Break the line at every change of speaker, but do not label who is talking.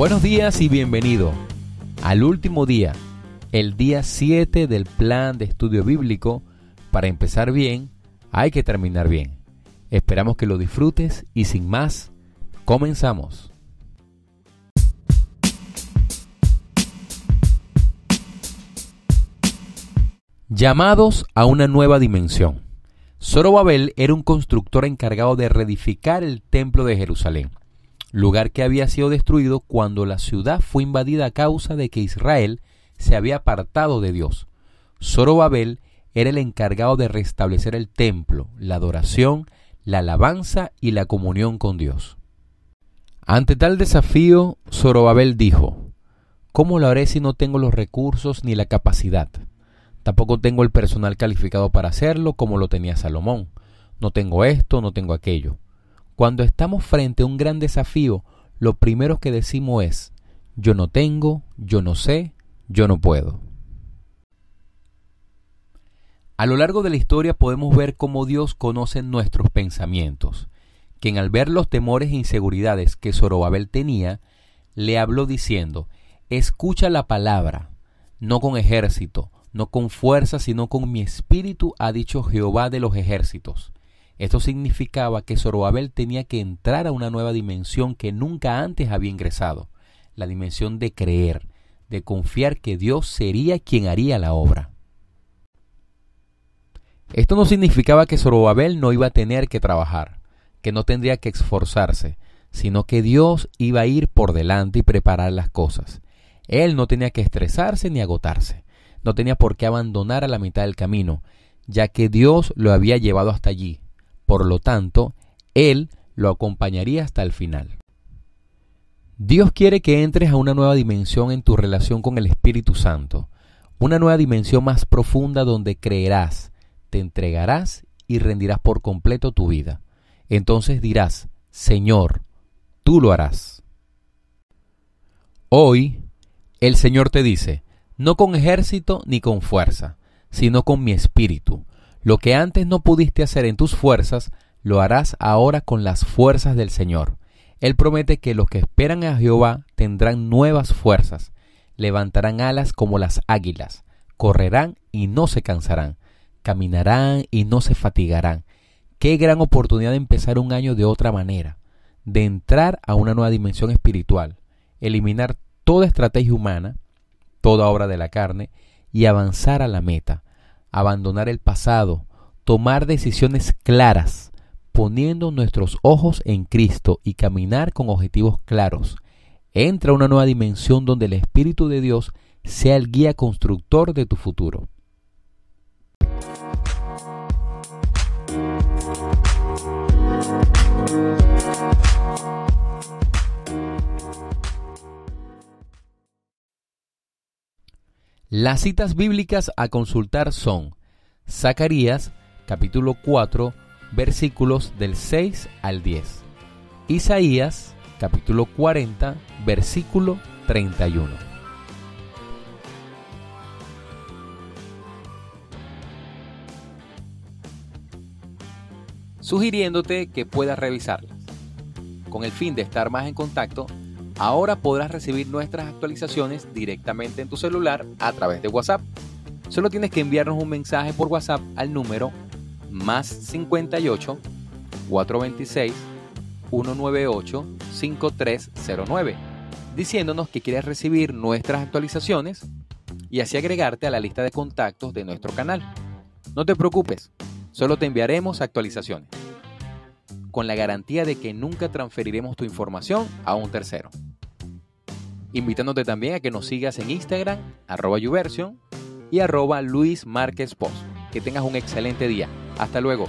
Buenos días y bienvenido al último día, el día 7 del plan de estudio bíblico. Para empezar bien, hay que terminar bien. Esperamos que lo disfrutes y sin más, comenzamos. Llamados a una nueva dimensión. Zorobabel era un constructor encargado de reedificar el templo de Jerusalén lugar que había sido destruido cuando la ciudad fue invadida a causa de que Israel se había apartado de Dios. Zorobabel era el encargado de restablecer el templo, la adoración, la alabanza y la comunión con Dios. Ante tal desafío, Zorobabel dijo, ¿Cómo lo haré si no tengo los recursos ni la capacidad? Tampoco tengo el personal calificado para hacerlo como lo tenía Salomón. No tengo esto, no tengo aquello. Cuando estamos frente a un gran desafío, lo primero que decimos es, yo no tengo, yo no sé, yo no puedo. A lo largo de la historia podemos ver cómo Dios conoce nuestros pensamientos, quien al ver los temores e inseguridades que Zorobabel tenía, le habló diciendo, escucha la palabra, no con ejército, no con fuerza, sino con mi espíritu, ha dicho Jehová de los ejércitos. Esto significaba que Zorobabel tenía que entrar a una nueva dimensión que nunca antes había ingresado, la dimensión de creer, de confiar que Dios sería quien haría la obra. Esto no significaba que Zorobabel no iba a tener que trabajar, que no tendría que esforzarse, sino que Dios iba a ir por delante y preparar las cosas. Él no tenía que estresarse ni agotarse, no tenía por qué abandonar a la mitad del camino, ya que Dios lo había llevado hasta allí, por lo tanto, Él lo acompañaría hasta el final. Dios quiere que entres a una nueva dimensión en tu relación con el Espíritu Santo, una nueva dimensión más profunda donde creerás, te entregarás y rendirás por completo tu vida. Entonces dirás, Señor, tú lo harás. Hoy, el Señor te dice, no con ejército ni con fuerza, sino con mi espíritu, lo que antes no pudiste hacer en tus fuerzas, lo harás ahora con las fuerzas del Señor. Él promete que los que esperan a Jehová tendrán nuevas fuerzas, levantarán alas como las águilas, correrán y no se cansarán, caminarán y no se fatigarán. Qué gran oportunidad de empezar un año de otra manera, de entrar a una nueva dimensión espiritual, eliminar toda estrategia humana, toda obra de la carne y avanzar a la meta, abandonar el pasado, tomar decisiones claras, poniendo nuestros ojos en Cristo y caminar con objetivos claros. Entra a una nueva dimensión donde el Espíritu de Dios sea el guía constructor de tu futuro. Las citas bíblicas a consultar son Zacarías capítulo 4 versículos del 6 al 10. Isaías capítulo 40 versículo 31. Sugiriéndote que puedas revisarlas. Con el fin de estar más en contacto, Ahora podrás recibir nuestras actualizaciones directamente en tu celular a través de WhatsApp. Solo tienes que enviarnos un mensaje por WhatsApp al número más 58 426 198 5309 diciéndonos que quieres recibir nuestras actualizaciones y así agregarte a la lista de contactos de nuestro canal. No te preocupes, solo te enviaremos actualizaciones, con la garantía de que nunca transferiremos tu información a un tercero invitándote también a que nos sigas en Instagram, arroba YouVersion y arroba Luis Márquez Post. Que tengas un excelente día. Hasta luego.